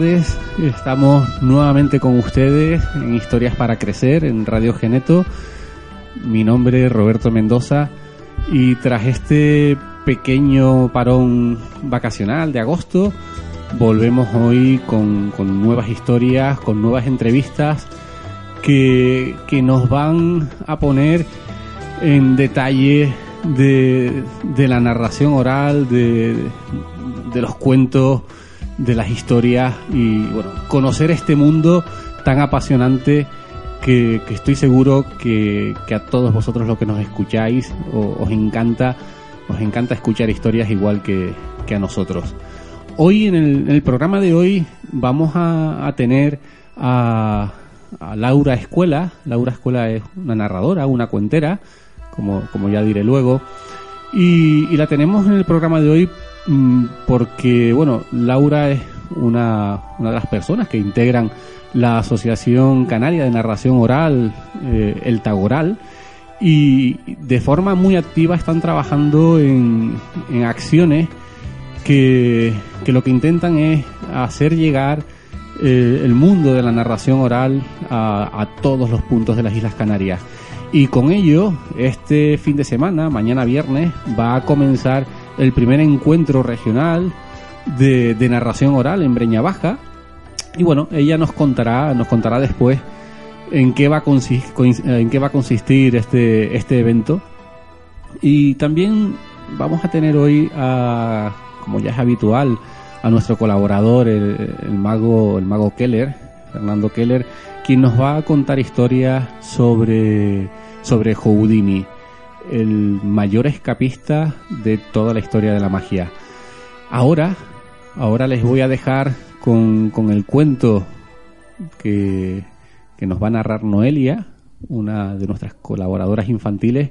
Estamos nuevamente con ustedes en Historias para Crecer en Radio Geneto. Mi nombre es Roberto Mendoza y tras este pequeño parón vacacional de agosto, volvemos hoy con, nuevas historias, con nuevas entrevistas que, que nos van a poner en detalle de, de la narración oral, de, de los cuentos, de las historias y bueno, conocer este mundo tan apasionante que, estoy seguro que, a todos vosotros los que nos escucháis os encanta, os encanta escuchar historias igual que, a nosotros. Hoy en el, programa de hoy vamos a, tener a, Laura Escuela. Laura Escuela es una narradora, una cuentera, como, como ya diré luego. Y, la tenemos en el programa de hoy porque, bueno, Laura es una, de las personas que integran la Asociación Canaria de Narración Oral, eh, el Tagoral, y de forma muy activa están trabajando en, en acciones que, lo que intentan es hacer llegar eh, el mundo de la narración oral a todos los puntos de las Islas Canarias. Y con ello, este fin de semana, mañana viernes, va a comenzar el primer encuentro regional de, narración oral en Breña Baja. Y bueno, ella nos contará, nos contará después en qué va a consistir, en qué va a consistir este, este evento. Y también vamos a tener hoy a, como ya es habitual, a nuestro colaborador, el, mago, el mago Keller, Fernando Keller, quien nos va a contar historias sobre, sobre Houdini el mayor escapista de toda la historia de la magia. Ahora, ahora les voy a dejar con, con el cuento que, que nos va a narrar Noelia, una de nuestras colaboradoras infantiles,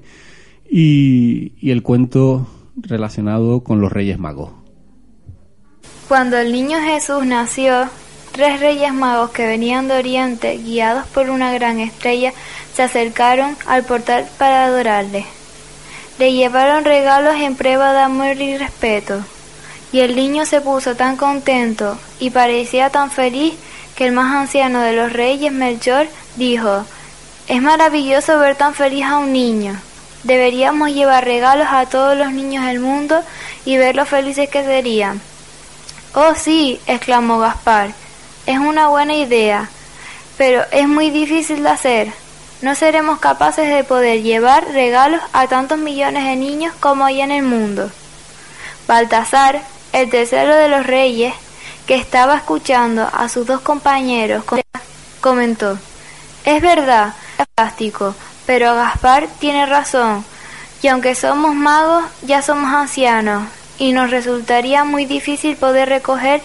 y, y el cuento relacionado con los Reyes Magos. Cuando el niño Jesús nació, tres reyes magos que venían de Oriente, guiados por una gran estrella, se acercaron al portal para adorarle. Le llevaron regalos en prueba de amor y respeto. Y el niño se puso tan contento y parecía tan feliz que el más anciano de los reyes, Melchor, dijo, Es maravilloso ver tan feliz a un niño. Deberíamos llevar regalos a todos los niños del mundo y ver lo felices que serían. Oh sí, exclamó Gaspar, es una buena idea, pero es muy difícil de hacer no seremos capaces de poder llevar regalos a tantos millones de niños como hay en el mundo. Baltasar, el tercero de los reyes, que estaba escuchando a sus dos compañeros, comentó, es verdad, es fantástico, pero Gaspar tiene razón, y aunque somos magos, ya somos ancianos, y nos resultaría muy difícil poder recoger,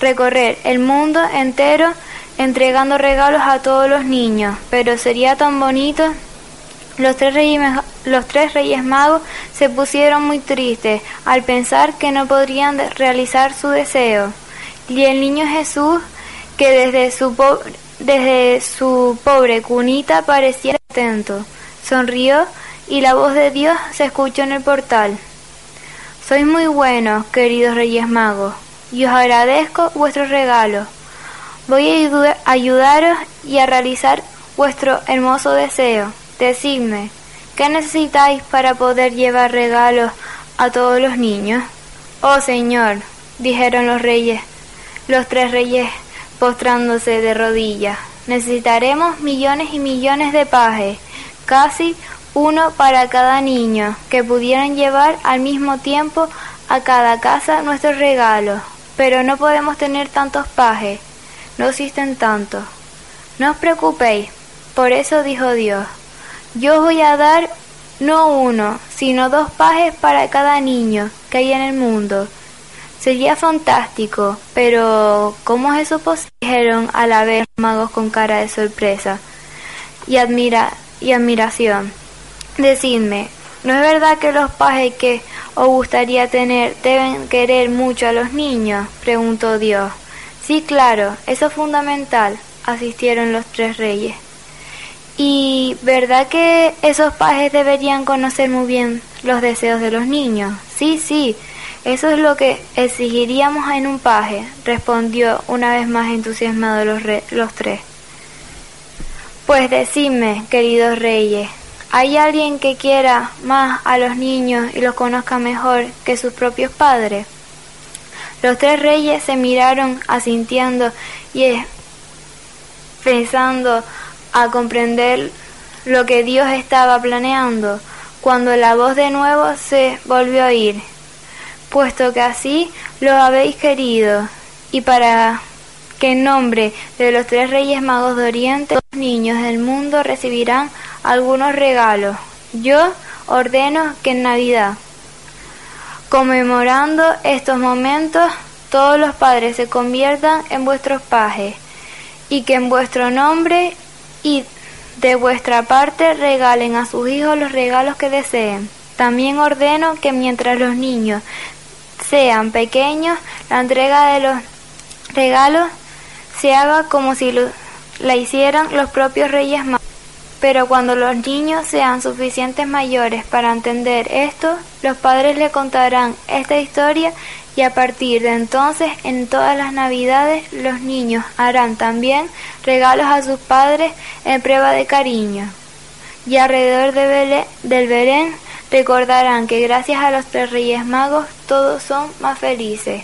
recorrer el mundo entero entregando regalos a todos los niños, pero sería tan bonito. Los tres, reyes, los tres reyes magos se pusieron muy tristes al pensar que no podrían realizar su deseo. Y el niño Jesús, que desde su, desde su pobre cunita parecía atento, sonrió y la voz de Dios se escuchó en el portal. Sois muy buenos, queridos reyes magos, y os agradezco vuestros regalos Voy a ayudaros y a realizar vuestro hermoso deseo. Decidme, ¿qué necesitáis para poder llevar regalos a todos los niños? Oh Señor, dijeron los reyes, los tres reyes postrándose de rodillas. Necesitaremos millones y millones de pajes, casi uno para cada niño, que pudieran llevar al mismo tiempo a cada casa nuestros regalos. Pero no podemos tener tantos pajes no existen tantos. No os preocupéis, por eso dijo Dios, yo os voy a dar no uno, sino dos pajes para cada niño que hay en el mundo. Sería fantástico, pero ¿cómo es eso posible? Dijeron a la vez magos con cara de sorpresa y, admira y admiración. Decidme, ¿no es verdad que los pajes que os gustaría tener deben querer mucho a los niños? preguntó Dios. Sí, claro, eso es fundamental, asistieron los tres reyes. ¿Y verdad que esos pajes deberían conocer muy bien los deseos de los niños? Sí, sí, Eso es lo que exigiríamos en un paje, respondió una vez más entusiasmado los, los tres. Pues decidme, queridos reyes, ¿hay alguien que quiera más a los niños y los conozca mejor que sus propios padres? Los tres reyes se miraron asintiendo y pensando a comprender lo que Dios estaba planeando, cuando la voz de nuevo se volvió a oír, puesto que así lo habéis querido, y para que en nombre de los tres reyes magos de Oriente, los niños del mundo recibirán algunos regalos. Yo ordeno que en Navidad, conmemorando estos momentos, todos los padres se conviertan en vuestros pajes, y que en vuestro nombre y de vuestra parte regalen a sus hijos los regalos que deseen. También ordeno que mientras los niños sean pequeños, la entrega de los regalos se haga como si la hicieran los propios reyes magos. Pero cuando los niños sean suficientes mayores para entender esto, los padres le contarán esta historia y a partir de entonces en todas las navidades los niños harán también regalos a sus padres en prueba de cariño. Y alrededor de del Belén recordarán que gracias a los tres reyes magos todos son más felices.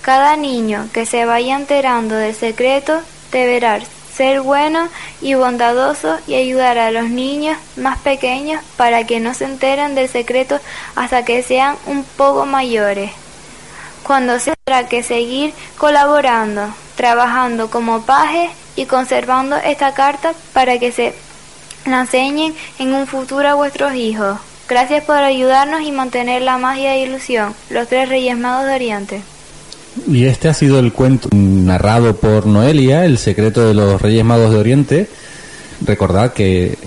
Cada niño que se vaya enterando del secreto deberá ser bueno y bondadoso y ayudar a los niños más pequeños para que no se enteren del secreto hasta que sean un poco mayores. Cuando se tendrá que seguir colaborando, trabajando como paje y conservando esta carta para que se la enseñen en un futuro a vuestros hijos. Gracias por ayudarnos y mantener la magia e ilusión. Los tres Reyes Magos de Oriente. Y este ha sido el cuento narrado por Noelia, El secreto de los Reyes Magos de Oriente. Recordad que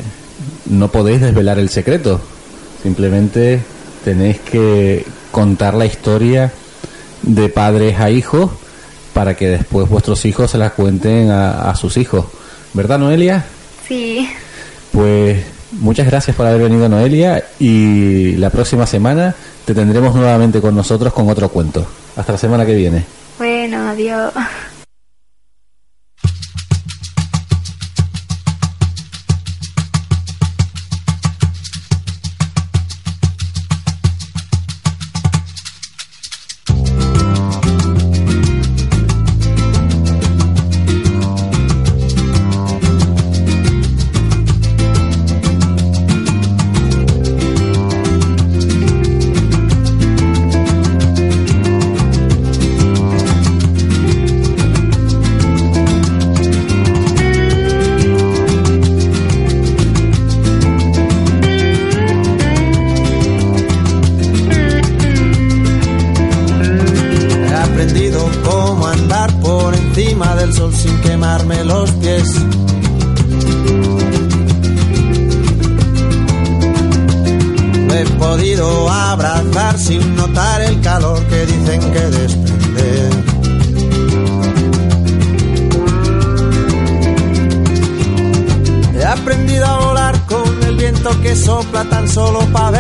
no podéis desvelar el secreto, simplemente tenéis que contar la historia de padres a hijos para que después vuestros hijos se la cuenten a, a sus hijos. ¿Verdad, Noelia? Sí. Pues muchas gracias por haber venido, Noelia, y la próxima semana te tendremos nuevamente con nosotros con otro cuento. Hasta la semana que viene. Bueno, adiós. sopla tan solo para ver.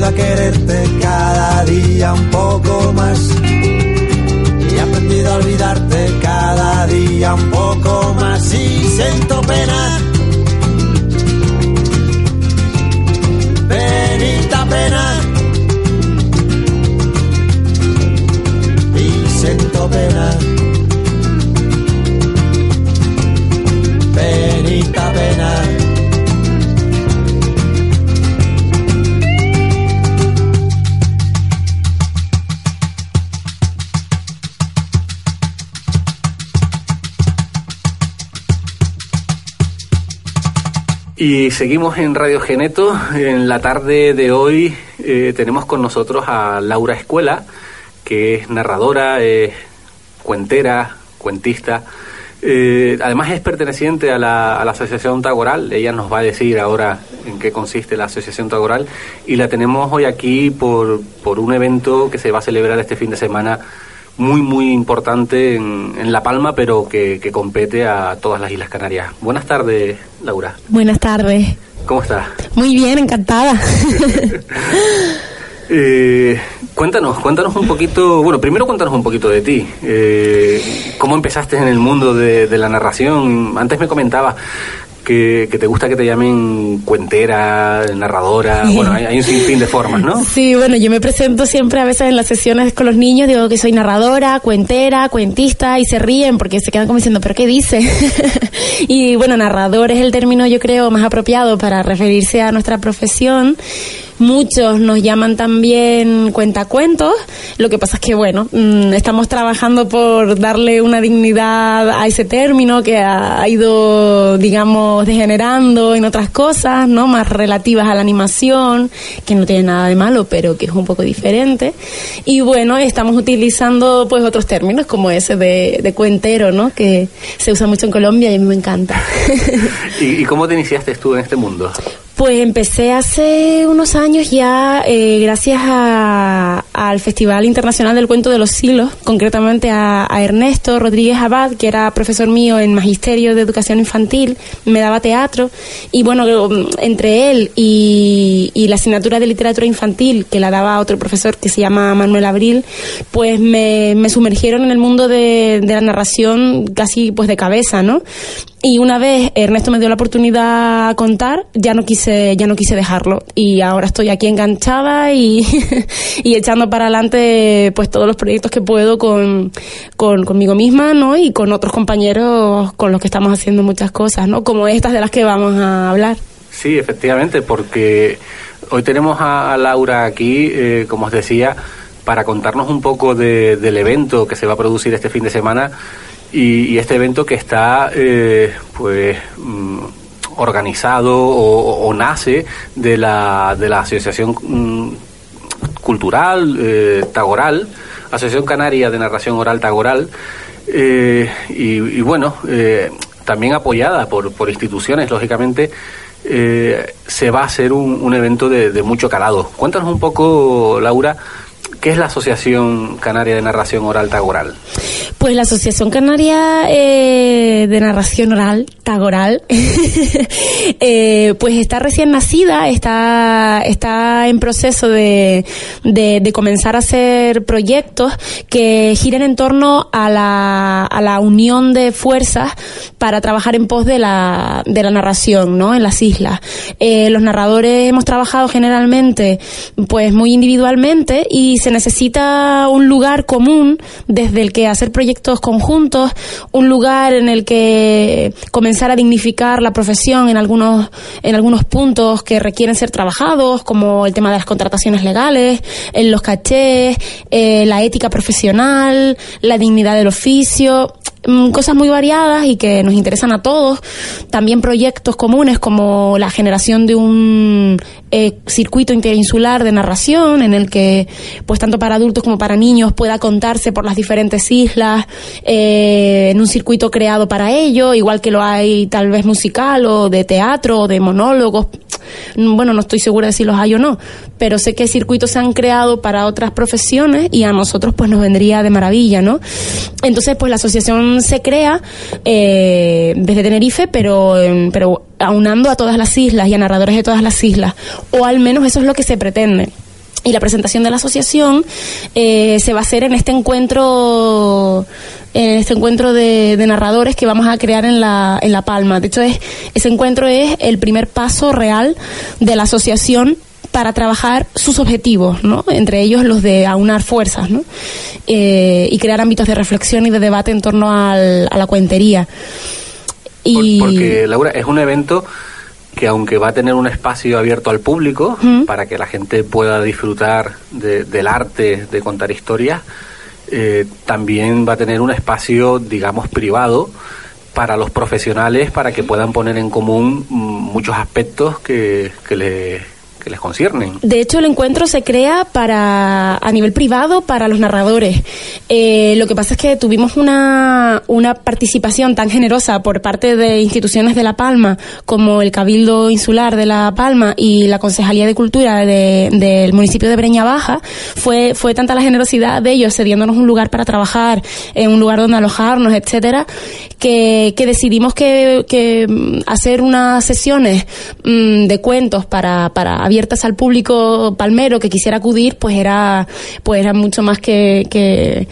Quererte cada día un poco más. Y he aprendido a olvidarte cada día un poco más. Y siento pena. Penita pena. Y siento pena. Y seguimos en Radio Geneto. En la tarde de hoy eh, tenemos con nosotros a Laura Escuela, que es narradora, cuentera, cuentista. Eh, además es perteneciente a la, a la Asociación Tagoral. Ella nos va a decir ahora en qué consiste la Asociación Tagoral. Y la tenemos hoy aquí por, por un evento que se va a celebrar este fin de semana muy, muy importante en, en La Palma, pero que, que compete a todas las Islas Canarias. Buenas tardes, Laura. Buenas tardes. ¿Cómo estás? Muy bien, encantada. Eh, cuéntanos, cuéntanos un poquito, bueno, primero cuéntanos un poquito de ti. Eh, ¿Cómo empezaste en el mundo de, de la narración? Antes me comentabas que, que, te gusta que te llamen cuentera, narradora, bueno, hay, hay, un sinfín de formas, ¿no? Sí, bueno, yo me presento siempre a veces en las sesiones con los niños, digo que soy narradora, cuentera, cuentista, y se ríen porque se quedan como diciendo, ¿pero qué dice? y bueno, narrador es el término yo creo más apropiado para referirse a nuestra profesión. Muchos nos llaman también cuentacuentos. Lo que pasa es que, bueno, mmm, estamos trabajando por darle una dignidad a ese término que ha ido, digamos, degenerando en otras cosas, ¿no? Más relativas a la animación, que no tiene nada de malo, pero que es un poco diferente. Y bueno, estamos utilizando, pues, otros términos como ese de, de cuentero, ¿no? Que se usa mucho en Colombia y a mí me encanta. ¿Y, ¿Y cómo te iniciaste tú en este mundo? Pues empecé hace unos años ya, eh, gracias a, al Festival Internacional del Cuento de los Siglos, concretamente a, a, Ernesto Rodríguez Abad, que era profesor mío en Magisterio de Educación Infantil, me daba teatro, y bueno, entre él y, y la asignatura de literatura infantil, que la daba otro profesor que se llama Manuel Abril, pues me, me sumergieron en el mundo de, de la narración casi pues de cabeza, ¿no? Y una vez Ernesto me dio la oportunidad a contar, ya no quise, ya no quise dejarlo. Y ahora estoy aquí enganchada y, y echando para adelante pues todos los proyectos que puedo con, con, conmigo misma, ¿no? Y con otros compañeros con los que estamos haciendo muchas cosas, ¿no? Como estas de las que vamos a hablar. Sí, efectivamente, porque hoy tenemos a, a Laura aquí, eh, como os decía, para contarnos un poco de, del evento que se va a producir este fin de semana y, y este evento que está, eh, pues, mm, organizado o, nace de la, de la Asociación mm, Cultural eh, Tagoral, Asociación Canaria de Narración Oral Tagoral, eh, y, y, bueno, eh, también apoyada por, por instituciones, lógicamente, eh, se va a hacer un, un evento de, de, mucho calado. Cuéntanos un poco, Laura, ¿qué es la Asociación Canaria de Narración Oral Tagoral? Pues la Asociación Canaria eh, de Narración Oral, Tagoral, eh, pues está recién nacida, está, está en proceso de, de, comenzar a hacer proyectos que giren en torno a la, a la unión de fuerzas para trabajar en pos de la, de la narración, ¿no? En las islas. Eh, los narradores hemos trabajado generalmente, pues muy individualmente y se necesita un lugar común desde el que hacer proyectos conjuntos, un lugar en el que comenzar a dignificar la profesión en algunos, en algunos puntos que requieren ser trabajados, como el tema de las contrataciones legales, en los cachés, eh, la ética profesional, la dignidad del oficio cosas muy variadas y que nos interesan a todos. También proyectos comunes como la generación de un eh, circuito interinsular de narración en el que, pues tanto para adultos como para niños, pueda contarse por las diferentes islas eh, en un circuito creado para ello, igual que lo hay tal vez musical o de teatro o de monólogos. Bueno, no estoy segura de si los hay o no, pero sé que circuitos se han creado para otras profesiones y a nosotros pues nos vendría de maravilla, ¿no? Entonces, pues la asociación se crea eh, desde Tenerife, pero, pero aunando a todas las islas y a narradores de todas las islas, o al menos eso es lo que se pretende. y la presentación de la asociación eh, se va a hacer en este encuentro en este encuentro de, narradores que vamos a crear en la, en la Palma. De hecho, es, ese encuentro es el primer paso real de la asociación para trabajar sus objetivos, ¿no? entre ellos los de aunar fuerzas ¿no? Eh, y crear ámbitos de reflexión y de debate en torno al, a la cuentería. Y... Porque, Laura, es un evento que aunque va a tener un espacio abierto al público para que la gente pueda disfrutar del arte de contar historias, eh, también va a tener un espacio, digamos, privado para los profesionales para que puedan poner en común mm, muchos aspectos que, que le les conciernen. De hecho, el encuentro se crea para a nivel privado para los narradores. Eh, lo que pasa es que tuvimos una, una participación tan generosa por parte de instituciones de La Palma como el Cabildo Insular de La Palma y la Concejalía de Cultura del municipio de Breña Baja. Fue, fue tanta la generosidad de ellos cediéndonos un lugar para trabajar, un lugar donde alojarnos, etcétera, que, que decidimos que, que mm, hacer unas sesiones mm, de cuentos para, para abiertas al público palmero que quisiera acudir, pues era, pues era mucho más que, que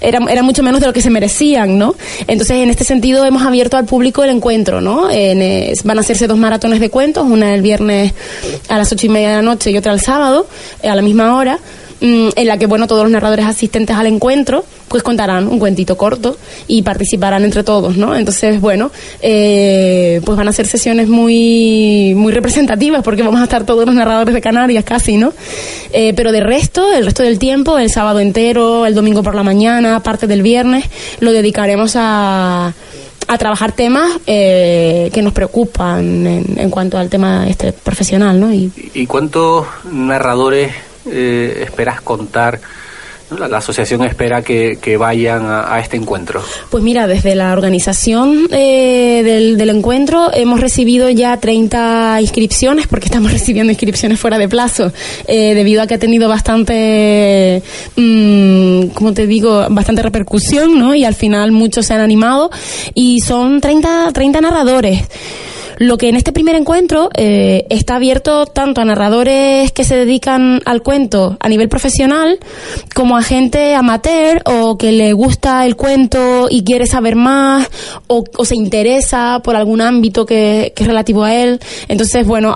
era, era, mucho menos de lo que se merecían, ¿no? Entonces, en este sentido, hemos abierto al público el encuentro, ¿no? En, van a hacerse dos maratones de cuentos, una el viernes a las ocho y media de la noche y otra el sábado, a la misma hora. Mm, en la que bueno todos los narradores asistentes al encuentro pues contarán un cuentito corto y participarán entre todos, ¿no? Entonces, bueno, eh, pues van a ser sesiones muy, muy representativas porque vamos a estar todos los narradores de Canarias casi, ¿no? Eh, pero de resto, el resto del tiempo, el sábado entero, el domingo por la mañana, parte del viernes, lo dedicaremos a a trabajar temas eh, que nos preocupan en, en, cuanto al tema este profesional, ¿no? ¿Y, ¿Y cuántos narradores eh, esperas contar? La, asociación espera que, vayan a, este encuentro. Pues mira, desde la organización eh, del, encuentro hemos recibido ya 30 inscripciones, porque estamos recibiendo inscripciones fuera de plazo, eh, debido a que ha tenido bastante, mm, como te digo, bastante repercusión, ¿no? Y al final muchos se han animado y son 30, 30 narradores. Lo que en este primer encuentro eh, está abierto tanto a narradores que se dedican al cuento a nivel profesional como a gente amateur o que le gusta el cuento y quiere saber más o, se interesa por algún ámbito que, es relativo a él. Entonces, bueno,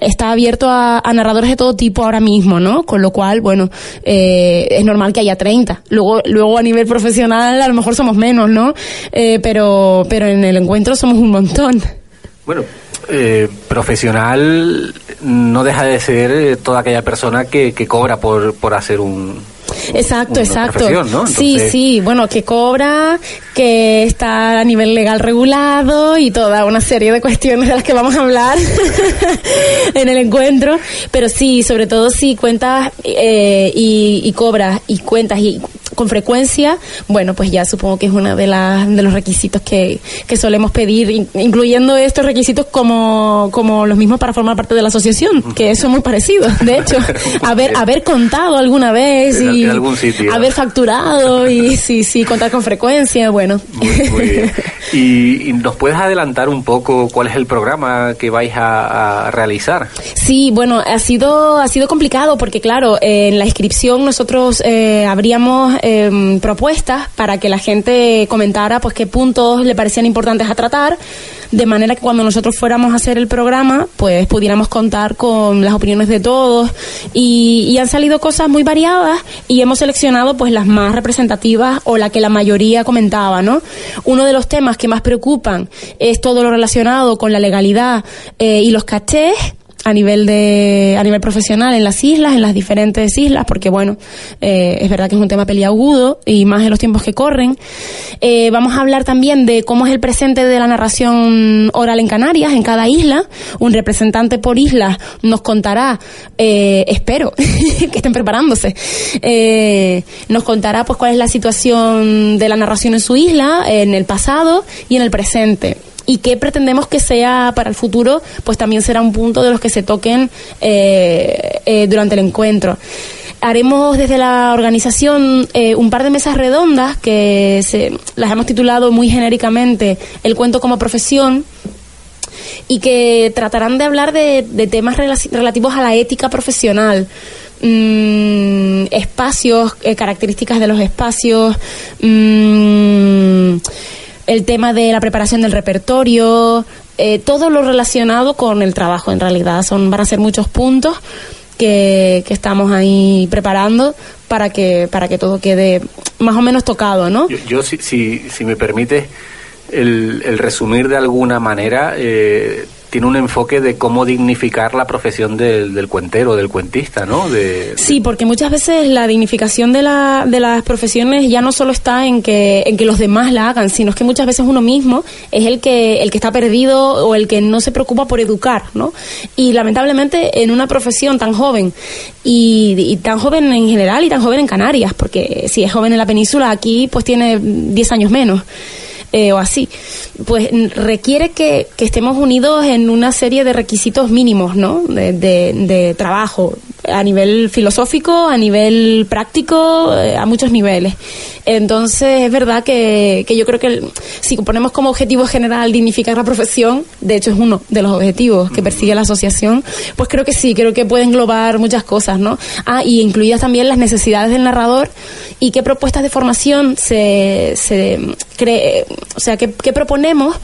está abierto a, narradores de todo tipo ahora mismo, ¿no? Con lo cual, bueno, eh, es normal que haya 30. Luego, luego a nivel profesional a lo mejor somos menos, ¿no? Eh, pero, pero en el encuentro somos un montón. Bueno, eh, profesional no deja de ser eh, toda aquella persona que, que cobra por, por hacer un, Exacto, exacto. Sí, sí, bueno, que cobra, que está a nivel legal regulado y toda una serie de cuestiones de las que vamos a hablar en el encuentro. Pero sí, sobre todo si cuentas eh, y, y cobras y cuentas y con frecuencia, bueno, pues ya supongo que es uno de, las de los requisitos que, que solemos pedir, incluyendo estos requisitos como, como los mismos para formar parte de la asociación, que son muy parecidos, de hecho, haber, haber contado alguna vez y algún sitio. haber facturado y sí, sí, contar con frecuencia, bueno. Muy, bien. ¿Y, nos puedes adelantar un poco cuál es el programa que vais a, realizar? Sí, bueno, ha sido, ha sido complicado porque, claro, en la inscripción nosotros eh, habríamos em, propuestas para que la gente comentara pues qué puntos le parecían importantes a tratar, de manera que cuando nosotros fuéramos a hacer el programa, pues pudiéramos contar con las opiniones de todos y, y han salido cosas muy variadas y hemos seleccionado pues las más representativas o la que la mayoría comentaba, ¿no? Uno de los temas que más preocupan es todo lo relacionado con la legalidad eh, y los cachés a nivel de a nivel profesional en las islas, en las diferentes islas, porque bueno, eh, es verdad que es un tema peliagudo y más en los tiempos que corren. Eh, vamos a hablar también de cómo es el presente de la narración oral en Canarias, en cada isla. Un representante por isla nos contará, eh, espero que estén preparándose, nos contará pues cuál es la situación de la narración en su isla, en el pasado y en el presente y qué pretendemos que sea para el futuro, pues también será un punto de los que se toquen eh, eh, durante el encuentro. Haremos desde la organización eh, un par de mesas redondas que se, las hemos titulado muy genéricamente El cuento como profesión y que tratarán de hablar de, temas relativos a la ética profesional. Mm, espacios, características de los espacios, mm, el tema de la preparación del repertorio, eh, todo lo relacionado con el trabajo en realidad. Son, van a ser muchos puntos que, estamos ahí preparando para que, para que todo quede más o menos tocado, ¿no? Yo, si, si, si me permite el, el resumir de alguna manera, eh, tiene un enfoque de cómo dignificar la profesión del, del cuentero, del cuentista, ¿no? De, sí, porque muchas veces la dignificación de, la, de las profesiones ya no solo está en que, en que los demás la hagan, sino que muchas veces uno mismo es el que, el que está perdido o el que no se preocupa por educar, ¿no? Y lamentablemente en una profesión tan joven y, y tan joven en general y tan joven en Canarias, porque si es joven en la península, aquí pues tiene 10 años menos. Eh, o así, pues requiere que, que, estemos unidos en una serie de requisitos mínimos, ¿no? De, de, trabajo, a nivel filosófico, a nivel práctico, eh, a muchos niveles. Entonces, es verdad que, que yo creo que si ponemos como objetivo general dignificar la profesión, de hecho es uno de los objetivos que persigue la asociación, pues creo que sí, creo que puede englobar muchas cosas, ¿no? Ah, y incluidas también las necesidades del narrador y qué propuestas de formación se, se cree, o sea, qué, proponemos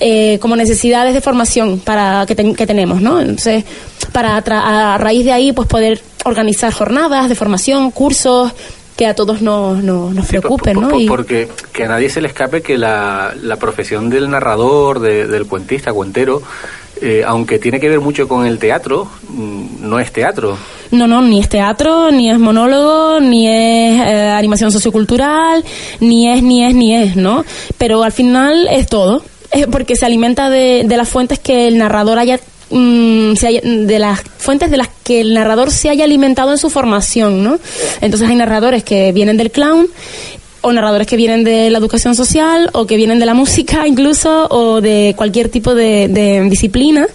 eh, como necesidades de formación para que, que tenemos, ¿no? Entonces, para a raíz de ahí, pues poder organizar jornadas de formación, cursos, que a todos nos, nos, preocupen, ¿no? Porque que a nadie se le escape que la, la profesión del narrador, del cuentista, cuentero, eh, aunque tiene que ver mucho con el teatro, mm, no es teatro. No, no, ni es teatro, ni es monólogo, ni es eh, animación sociocultural, ni es, ni es, ni es, ¿no? Pero al final es todo, porque se alimenta de, de las fuentes que el narrador haya Mm, de las fuentes de las que el narrador se haya alimentado en su formación, ¿no? Entonces hay narradores que vienen del clown o narradores que vienen de la educación social o que vienen de la música incluso o de cualquier tipo de disciplina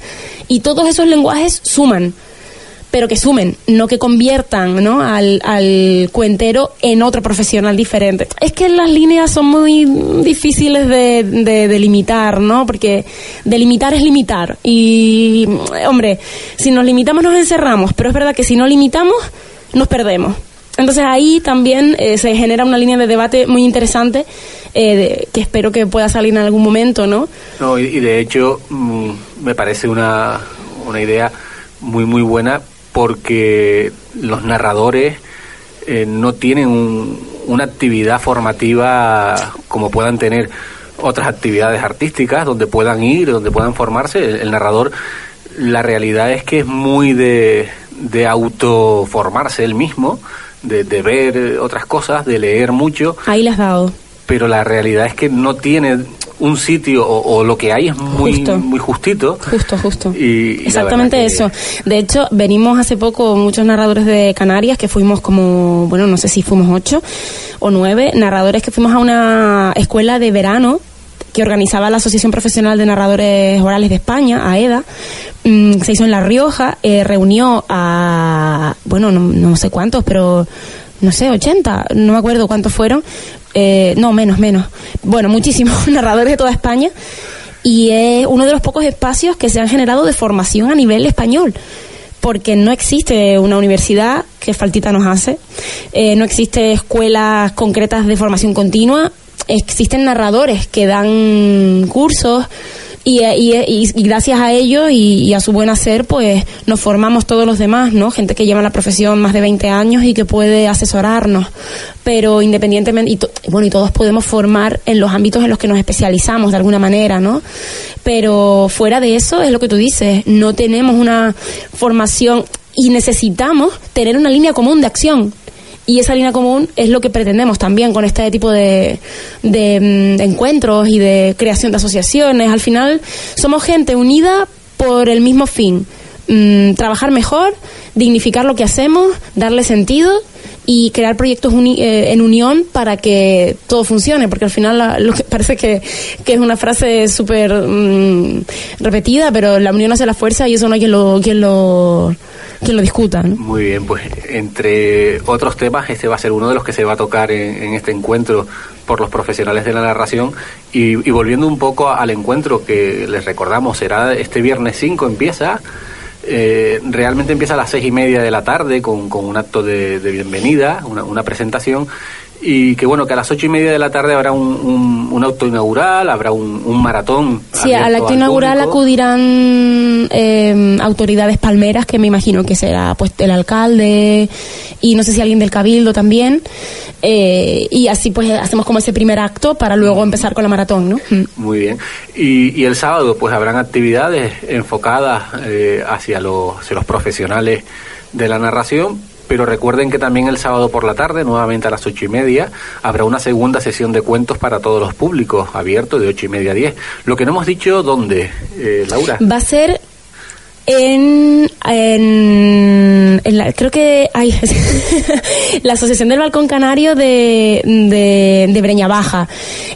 y todos esos lenguajes suman pero que sumen, no que conviertan ¿no? Al, al cuentero en otro profesional diferente. Es que las líneas son muy difíciles de, de delimitar, ¿no? Porque delimitar es limitar. Y, hombre, si nos limitamos nos encerramos, pero es verdad que si no limitamos nos perdemos. Entonces ahí también eh, se genera una línea de debate muy interesante eh, que espero que pueda salir en algún momento, ¿no? No, y, y de hecho mm, me parece una, una idea muy, muy buena porque los narradores eh, no tienen una actividad formativa como puedan tener otras actividades artísticas donde puedan ir, donde puedan formarse. El, narrador, la realidad es que es muy de, de autoformarse él mismo, de, de ver otras cosas, de leer mucho. Ahí le has dado. Pero la realidad es que no tiene un sitio o, lo que hay es muy muy justito. Justo, justo. Y, Exactamente eso. De hecho, venimos hace poco muchos narradores de Canarias que fuimos como, bueno, no sé si fuimos ocho o nueve narradores que fuimos a una escuela de verano que organizaba la Asociación Profesional de Narradores Orales de España, AEDA, mm, se hizo en La Rioja, eh, reunió a, bueno, no, no sé cuántos, pero no sé, 80, no me acuerdo cuántos fueron, eh, no, menos, menos. Bueno, muchísimos narradores de toda España y es uno de los pocos espacios que se han generado de formación a nivel español porque no existe una universidad que faltita nos hace, eh, no existe escuelas concretas de formación continua, existen narradores que dan cursos y, y, gracias a ello y, a su buen hacer, pues nos formamos todos los demás, ¿no? Gente que lleva la profesión más de 20 años y que puede asesorarnos. Pero independientemente, y bueno, y todos podemos formar en los ámbitos en los que nos especializamos de alguna manera, ¿no? Pero fuera de eso, es lo que tú dices, no tenemos una formación y necesitamos tener una línea común de acción y esa línea común es lo que pretendemos también con este tipo de, de, mm, encuentros y de creación de asociaciones. Al final somos gente unida por el mismo fin. Mm, trabajar mejor, dignificar lo que hacemos, darle sentido y crear proyectos eh, en unión para que todo funcione, porque al final lo que parece que, que es una frase súper mm, repetida, pero la unión hace la fuerza y eso no hay quien lo, quien lo quien lo discuta. Muy bien, pues entre otros temas, este va a ser uno de los que se va a tocar en, en este encuentro por los profesionales de la narración y, y, volviendo un poco al encuentro que les recordamos, será este viernes 5 empieza. Eh, realmente empieza a las seis y media de la tarde con, con un acto de, bienvenida, una presentación y que bueno, que a las ocho y media de la tarde habrá un, un, un auto inaugural, habrá un, un maratón. Sí, al acto inaugural acudirán eh, autoridades palmeras, que me imagino que será pues el alcalde y no sé si alguien del cabildo también. Eh, y así pues hacemos como ese primer acto para luego empezar con la maratón, ¿no? Mm. Muy bien. Y, y, el sábado pues habrán actividades enfocadas eh, hacia, los, hacia los profesionales de la narración, pero recuerden que también el sábado por la tarde, nuevamente a las ocho y media, habrá una segunda sesión de cuentos para todos los públicos, abierto de ocho y media a diez. Lo que no hemos dicho, ¿dónde, eh, Laura? Va a ser en, en, la, creo que hay la Asociación del Balcón Canario de, de, de Breña Baja.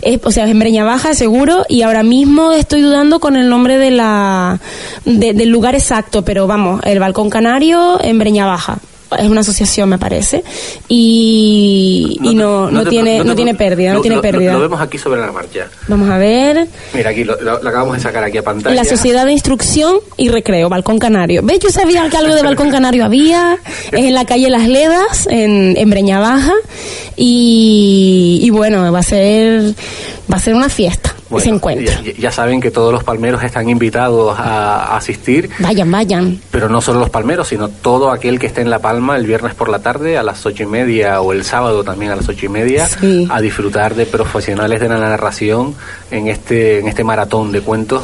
Es, o sea, es en Breña Baja, seguro, y ahora mismo estoy dudando con el nombre de la, de, del lugar exacto, pero vamos, el Balcón Canario en Breña Baja es una asociación me parece y no, y no, no, no, tiene no, tiene pérdida no tiene pérdida. lo, vemos aquí sobre la marcha. Vamos a ver. Mira aquí lo, lo, acabamos de sacar aquí a pantalla. La sociedad de instrucción y recreo balcón canario. Ves yo sabía que algo de balcón canario había. Es en la calle Las Ledas en, en Breña Baja. Y, y bueno va a ser va a ser una fiesta bueno, encuentro. Ya, ya, saben que todos los palmeros están invitados a, a, asistir. Vayan, vayan. Pero no solo los palmeros, sino todo aquel que esté en La Palma el viernes por la tarde a las ocho y media o el sábado también a las ocho y media sí. a disfrutar de profesionales de la narración en este, en este maratón de cuentos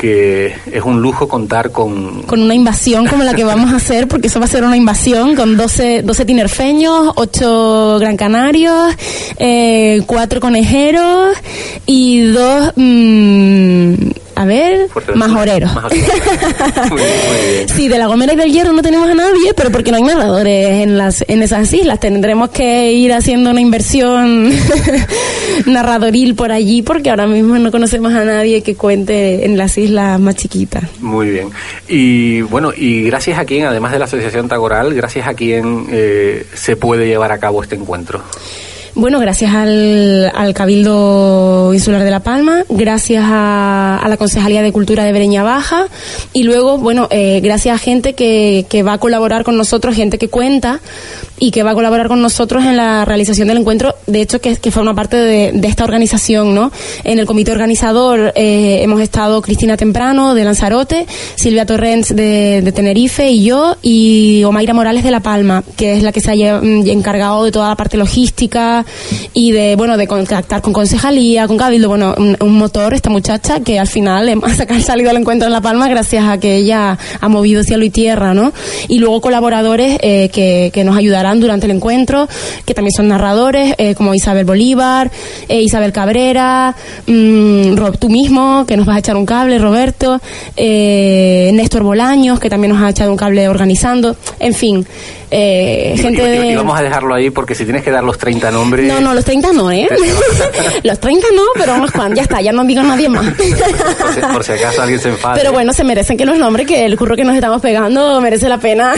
que es un lujo contar con... Con una invasión como la que vamos a hacer, porque eso va a ser una invasión con 12, 12 tinerfeños, 8 gran canarios, eh, 4 conejeros y dos... Mmm, a ver, majoreros. sí, de la Gomera y del Hierro no tenemos a nadie, pero porque no hay narradores en las en esas islas. Tendremos que ir haciendo una inversión narradoril por allí, porque ahora mismo no conocemos a nadie que cuente en las islas más chiquitas. Muy bien. Y bueno, y gracias a quien, además de la Asociación Tagoral, gracias a quien eh, se puede llevar a cabo este encuentro. Bueno, gracias al, al, Cabildo Insular de La Palma, gracias a, a, la Concejalía de Cultura de Breña Baja y luego, bueno, eh, gracias a gente que, que va a colaborar con nosotros, gente que cuenta y que va a colaborar con nosotros en la realización del encuentro, de hecho que, que forma parte de, esta organización, ¿no? En el comité organizador eh, hemos estado Cristina Temprano de Lanzarote, Silvia Torrens de, Tenerife y yo, y Omaira Morales de La Palma, que es la que se ha encargado de toda la parte logística y de, bueno, de contactar con concejalía, con cabildo, bueno, un, motor, esta muchacha que al final ha salido al encuentro en La Palma gracias a que ella ha movido cielo y tierra, ¿no? Y luego colaboradores eh, que, que nos ayudarán durante el encuentro, que también son narradores, eh, como Isabel Bolívar, eh, Isabel Cabrera, mmm, Rob, tú mismo, que nos vas a echar un cable, Roberto, eh, Néstor Bolaños, que también nos ha echado un cable organizando, en fin. Eh, gente y, y, de... y vamos a dejarlo ahí porque si tienes que dar los 30 nombres... No, no, los 30 no, ¿eh? los 30 no, pero vamos Juan, ya está, ya no digo nadie más. por, si, por, si, acaso alguien se enfada. Pero bueno, se merecen que los nombres, que el curro que nos estamos pegando merece la pena.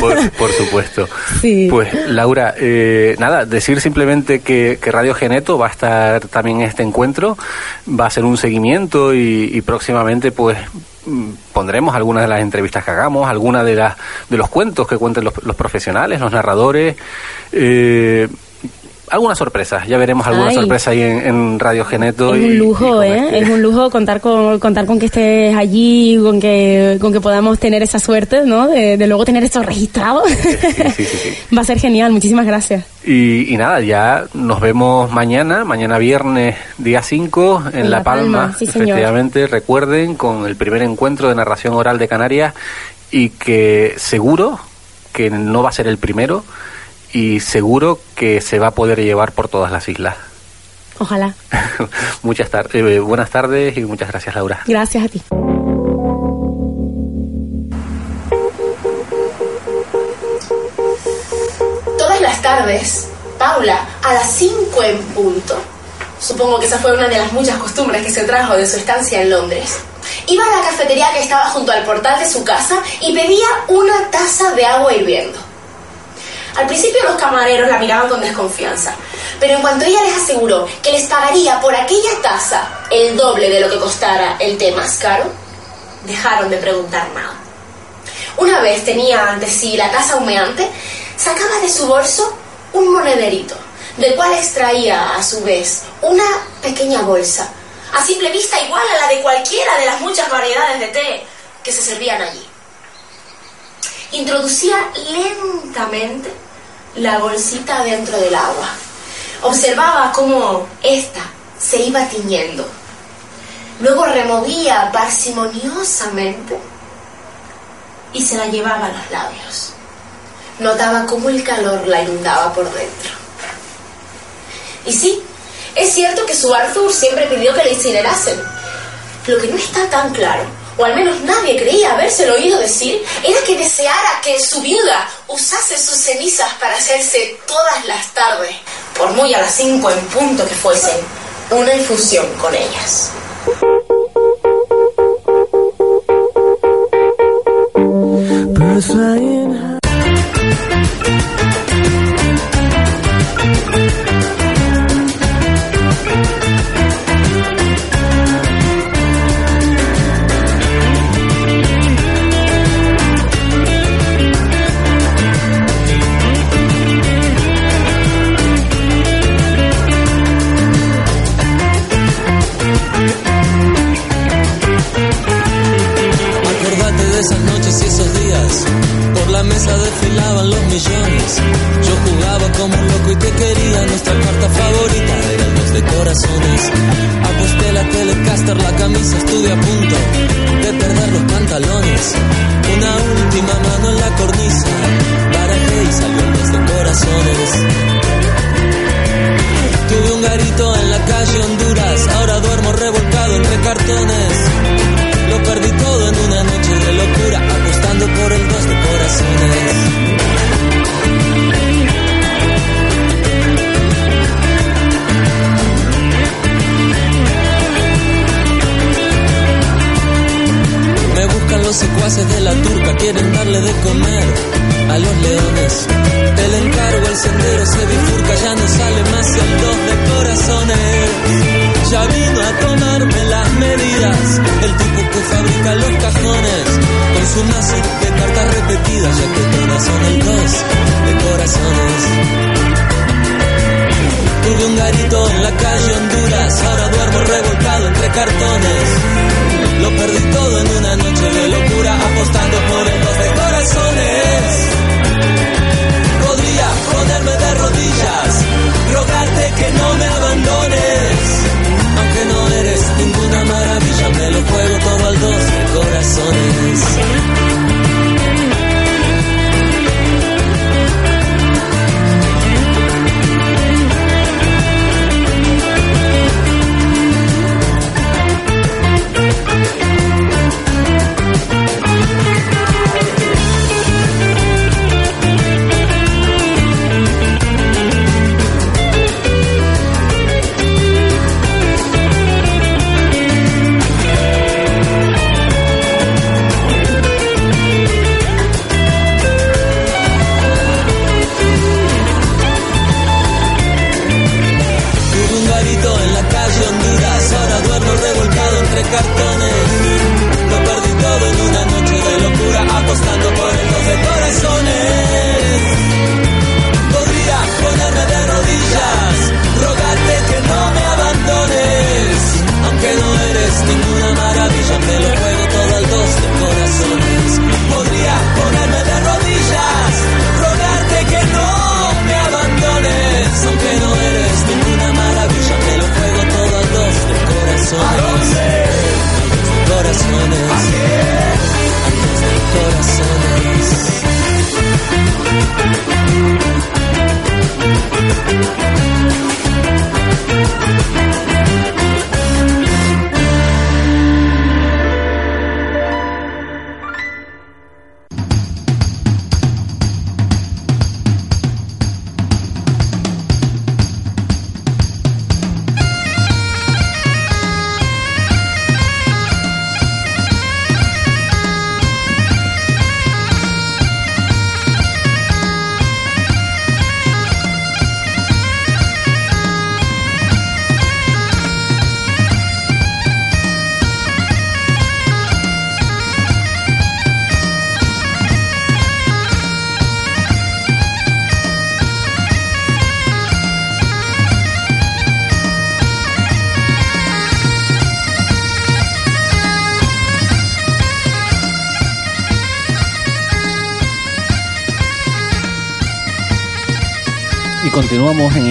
por, por supuesto. Sí. Pues Laura, eh, nada, decir simplemente que, que, Radio Geneto va a estar también en este encuentro, va a ser un seguimiento y, y próximamente pues pondremos algunas de las entrevistas que hagamos, algunas de las de los cuentos que cuenten los, los profesionales, los narradores. Eh, algunas sorpresas, ya veremos alguna sorpresa ahí en, en, Radio Geneto. Es y, un lujo, ¿eh? Este. Es un lujo contar con, contar con que estés allí, con que, con que podamos tener esa suerte, ¿no? De, de luego tener esto registrado. Sí, sí, sí, Va a ser genial, muchísimas gracias. Y, y, nada, ya nos vemos mañana, mañana viernes, día 5, en, en, La, Palma. Palma sí, efectivamente, recuerden, con el primer encuentro de narración oral de Canarias y que seguro que no va a ser el primero y seguro que se va a poder llevar por todas las islas. Ojalá. muchas tar eh, buenas tardes y muchas gracias, Laura. Gracias a ti. Todas las tardes, Paula, a las 5 en punto. Supongo que esa fue una de las muchas costumbres que se trajo de su estancia en Londres. Iba a la cafetería que estaba junto al portal de su casa y pedía una taza de agua hirviendo. Al principio los camareros la miraban con desconfianza, pero en cuanto ella les aseguró que les pagaría por aquella taza el doble de lo que costara el té más caro, dejaron de preguntar nada. Una vez tenía ante sí la taza humeante, sacaba de su bolso un monederito, del cual extraía a su vez una pequeña bolsa, a simple vista igual a la de cualquiera de las muchas variedades de té que se servían allí. Introducía lentamente la bolsita dentro del agua. Observaba cómo ésta se iba tiñendo. Luego removía parsimoniosamente y se la llevaba a los labios. Notaba cómo el calor la inundaba por dentro. Y sí, es cierto que su Arthur siempre pidió que la incinerasen. Lo que no está tan claro, o al menos nadie creía habérselo oído decir, era que deseara que su viuda usase sus cenizas para hacerse todas las tardes, por muy a las cinco en punto que fuesen, una infusión con ellas.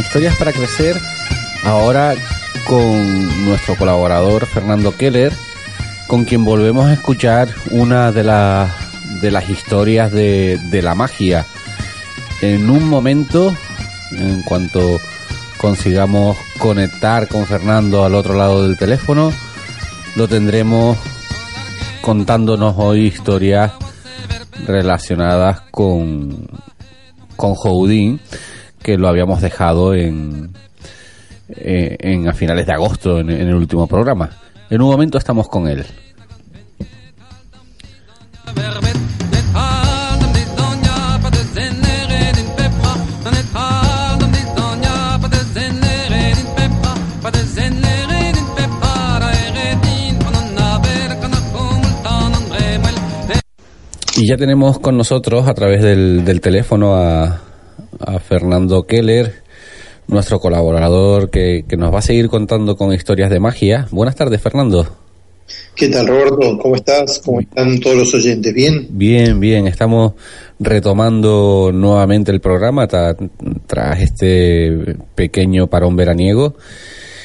Historias para Crecer, ahora con nuestro colaborador Fernando Keller, con quien volvemos a escuchar una de, las de las historias de, de la magia. En un momento, en cuanto consigamos conectar con Fernando al otro lado del teléfono, lo tendremos contándonos hoy historias relacionadas con, con Houdin, que lo habíamos dejado en, eh, en a finales de agosto en, en el último programa. En un momento estamos con él. Y ya tenemos con nosotros a través del teléfono a, a, Fernando Keller, nuestro colaborador que, que, nos va a seguir contando con historias de magia. Buenas tardes, Fernando. ¿Qué tal, Roberto? ¿Cómo estás? ¿Cómo están todos los oyentes? ¿Bien? Bien, bien. Estamos retomando nuevamente el programa tra tras este pequeño parón veraniego.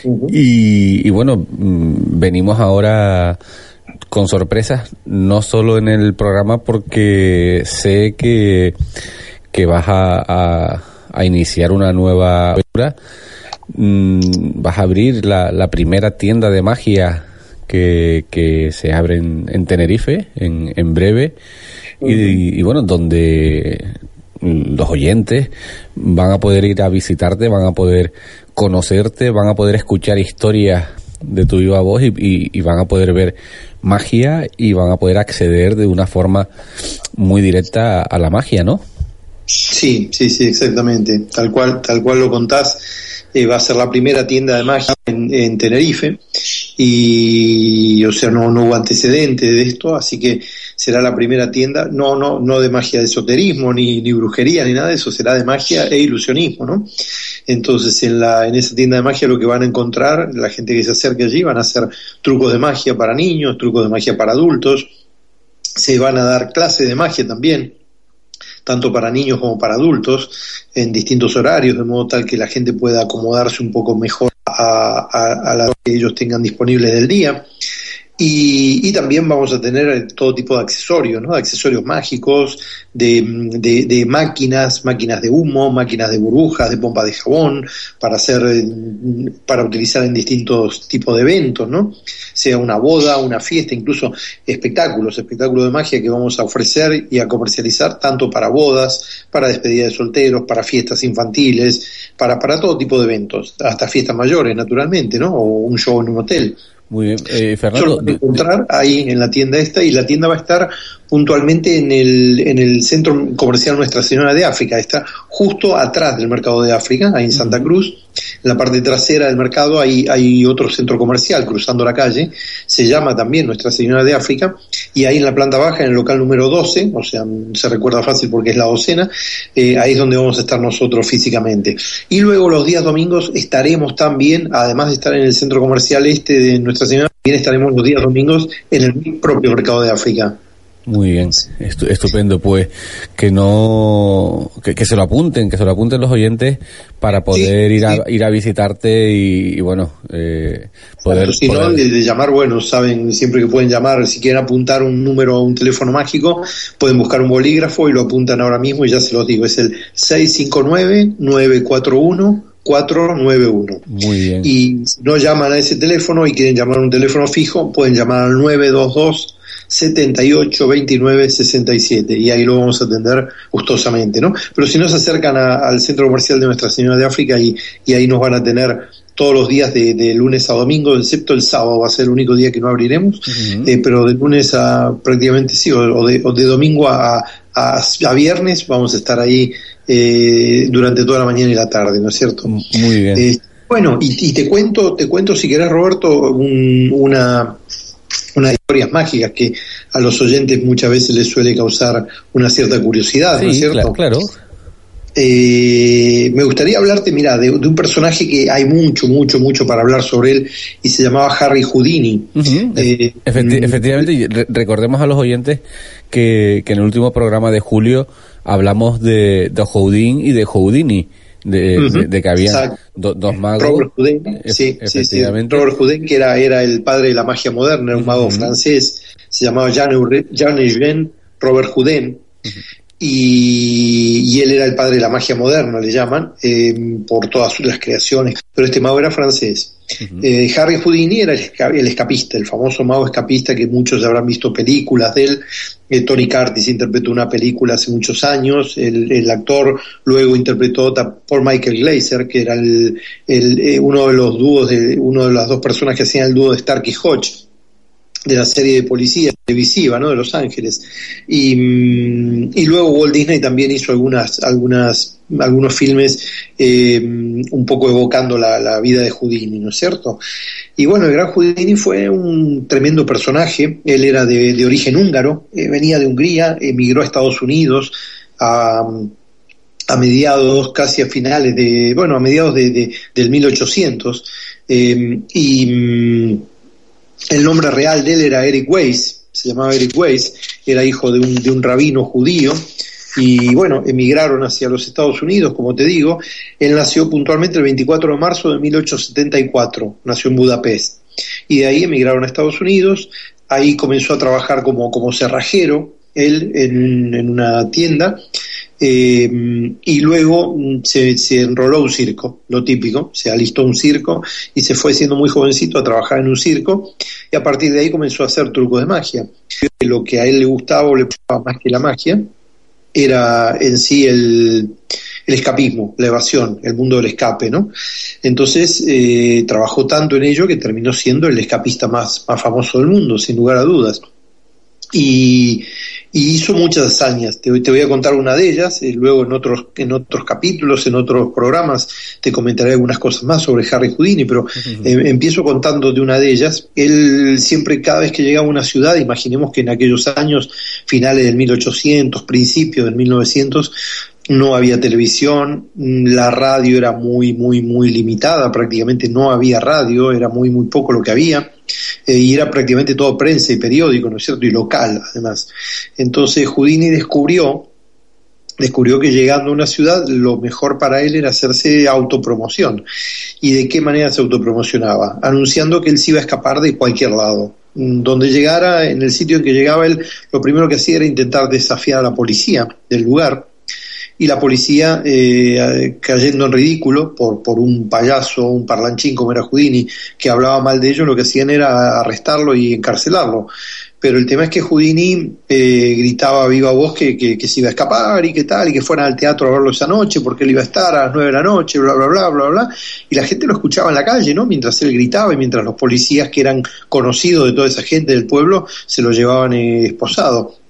Uh -huh. y, y, bueno, mm, venimos ahora con sorpresas, no solo en el programa porque sé que, que vas a, a, a iniciar una nueva aventura, mm, vas a abrir la, la, primera tienda de magia que, que se abre en, en Tenerife en, en breve uh -huh. y, y, bueno, donde los oyentes van a poder ir a visitarte, van a poder conocerte, van a poder escuchar historias de tu viva voz y, y, y van a poder ver magia y van a poder acceder de una forma muy directa a la magia, ¿no? Sí, sí, sí, exactamente. Tal cual, tal cual lo contás, eh, va a ser la primera tienda de magia en, en, Tenerife y, o sea, no, no hubo antecedente de esto, así que será la primera tienda, no, no, no de magia de esoterismo, ni, ni brujería, ni nada de eso, será de magia e ilusionismo, ¿no? Entonces, en, la, en esa tienda de magia lo que van a encontrar, la gente que se acerque allí, van a hacer trucos de magia para niños, trucos de magia para adultos, se van a dar clases de magia también, tanto para niños como para adultos, en distintos horarios, de modo tal que la gente pueda acomodarse un poco mejor a, a, a la que ellos tengan disponible del día. Y, también vamos a tener todo tipo de accesorios, ¿no? Accesorios mágicos, de, de, máquinas, máquinas de humo, máquinas de burbujas, de pompa de jabón, para hacer, para utilizar en distintos tipos de eventos, ¿no? Sea una boda, una fiesta, incluso espectáculos, espectáculos de magia que vamos a ofrecer y a comercializar tanto para bodas, para despedida de solteros, para fiestas infantiles, para, para todo tipo de eventos, hasta fiestas mayores, naturalmente, ¿no? O un show en un hotel. Muy bien, eh, Fernando. Yo lo encontrar ahí en la tienda esta y la tienda va a estar puntualmente en el, en el centro comercial Nuestra Señora de África. Está justo atrás del mercado de África, ahí en Santa Cruz. En la parte trasera del mercado hay, hay otro centro comercial cruzando la calle. Se llama también Nuestra Señora de África. Y ahí en la planta baja, en el local número 12, o sea, se recuerda fácil porque es la docena, eh, ahí es donde vamos a estar nosotros físicamente. Y luego los días domingos estaremos también, además de estar en el centro comercial este de Nuestra Señora, también estaremos los días domingos en el propio mercado de África. Muy bien, estupendo. Pues que no, que, que, se lo apunten, que se lo apunten los oyentes para poder sí, ir a sí. ir a visitarte y, y bueno, eh, poder. Claro, si poder... no, de, de, llamar, bueno, saben siempre que pueden llamar. Si quieren apuntar un número a un teléfono mágico, pueden buscar un bolígrafo y lo apuntan ahora mismo y ya se los digo. Es el 659 941 491. Muy bien. Y si no llaman a ese teléfono y quieren llamar a un teléfono fijo, pueden llamar al 922 78 29 67 y ahí lo vamos a atender gustosamente, ¿no? Pero si no se acercan a, al centro comercial de Nuestra Señora de África y, y ahí nos van a tener todos los días de, de, lunes a domingo, excepto el sábado va a ser el único día que no abriremos, uh -huh. eh, pero de lunes a prácticamente sí, o, o, de, o de, domingo a, a, a, viernes vamos a estar ahí eh, durante toda la mañana y la tarde, ¿no es cierto? Muy bien. Eh, bueno, y, y, te cuento, te cuento si querés Roberto, un, una unas historias mágicas que a los oyentes muchas veces les suele causar una cierta curiosidad, sí, ¿no es cierto? Claro. Eh, me gustaría hablarte, mira, de, de, un personaje que hay mucho, mucho, mucho para hablar sobre él y se llamaba Harry Houdini. Uh -huh. eh, Efecti mm, efectivamente, re recordemos a los oyentes que, que, en el último programa de julio hablamos de, de Houdin y de Houdini. De, que había dos magos. Robert Houdin, sí, efectivamente. Robert Houdin, que era, era el padre de la magia moderna, era un mago francés, se llamaba Jean-Eugène Robert Houdin. Y, él era el padre de la magia moderna, le llaman, eh, por todas las creaciones. Pero este mago era francés. Eh, Harry Houdini era el, escapista, el famoso mago escapista que muchos habrán visto películas de él. Eh, Tony Curtis interpretó una película hace muchos años. El, actor luego interpretó por Michael Glazer, que era el, uno de los dúos de uno de las dos personas que hacían el dúo de Stark y Hodge de la serie de policía televisiva ¿no? de Los Ángeles. Y, mm, y, luego Walt Disney también hizo algunas, algunas, algunos filmes eh, un poco evocando la, vida de Houdini, ¿no es cierto? Y bueno, el gran Houdini fue un tremendo personaje, él era de, origen húngaro, eh, venía de Hungría, emigró a Estados Unidos a, a mediados, casi a finales de, bueno, a mediados de, del 1800, eh, y mm, el nombre real de él era Eric Weiss, se llamaba Eric Weiss, era hijo de un, de un rabino judío, y bueno, emigraron hacia los Estados Unidos, como te digo. Él nació puntualmente el 24 de marzo de 1874, nació en Budapest. Y de ahí emigraron a Estados Unidos, ahí comenzó a trabajar como, como cerrajero, él en, una tienda, eh, y luego mm, se, enroló un circo, lo típico, se alistó un circo y se fue siendo muy jovencito a trabajar en un circo y a partir de ahí comenzó a hacer trucos de magia. Lo que a él le gustaba o le gustaba más que la magia era en sí el, escapismo, la evasión, el mundo del escape, ¿no? Entonces eh, trabajó tanto en ello que terminó siendo el escapista más, más famoso del mundo, sin lugar a dudas. Y, y hizo muchas hazañas. Te, te, voy a contar una de ellas, eh, luego en otros, en otros capítulos, en otros programas, te comentaré algunas cosas más sobre Harry Houdini, pero eh, empiezo contando de una de ellas. Él siempre, cada vez que llegaba a una ciudad, imaginemos que en aquellos años, finales del 1800, principios del 1900, no había televisión, la radio era muy, muy, muy limitada, prácticamente no había radio, era muy, muy poco lo que había. Eh, y era prácticamente todo prensa y periódico, ¿no es cierto? Y local, además. Entonces Houdini descubrió, descubrió que llegando a una ciudad lo mejor para él era hacerse autopromoción. ¿Y de qué manera se autopromocionaba? Anunciando que él se iba a escapar de cualquier lado. Donde llegara, en el sitio en que llegaba él, lo primero que hacía era intentar desafiar a la policía del lugar y la policía eh, cayendo en ridículo por, por un payaso, un parlanchín como era Houdini, que hablaba mal de ellos, lo que hacían era arrestarlo y encarcelarlo. Pero el tema es que Houdini eh, gritaba a viva voz que, que, se iba a escapar y que tal, y que fueran al teatro a verlo esa noche porque él iba a estar a las nueve de la noche, bla, bla, bla, bla, bla. Y la gente lo escuchaba en la calle, ¿no? Mientras él gritaba y mientras los policías que eran conocidos de toda esa gente del pueblo se lo llevaban eh, esposado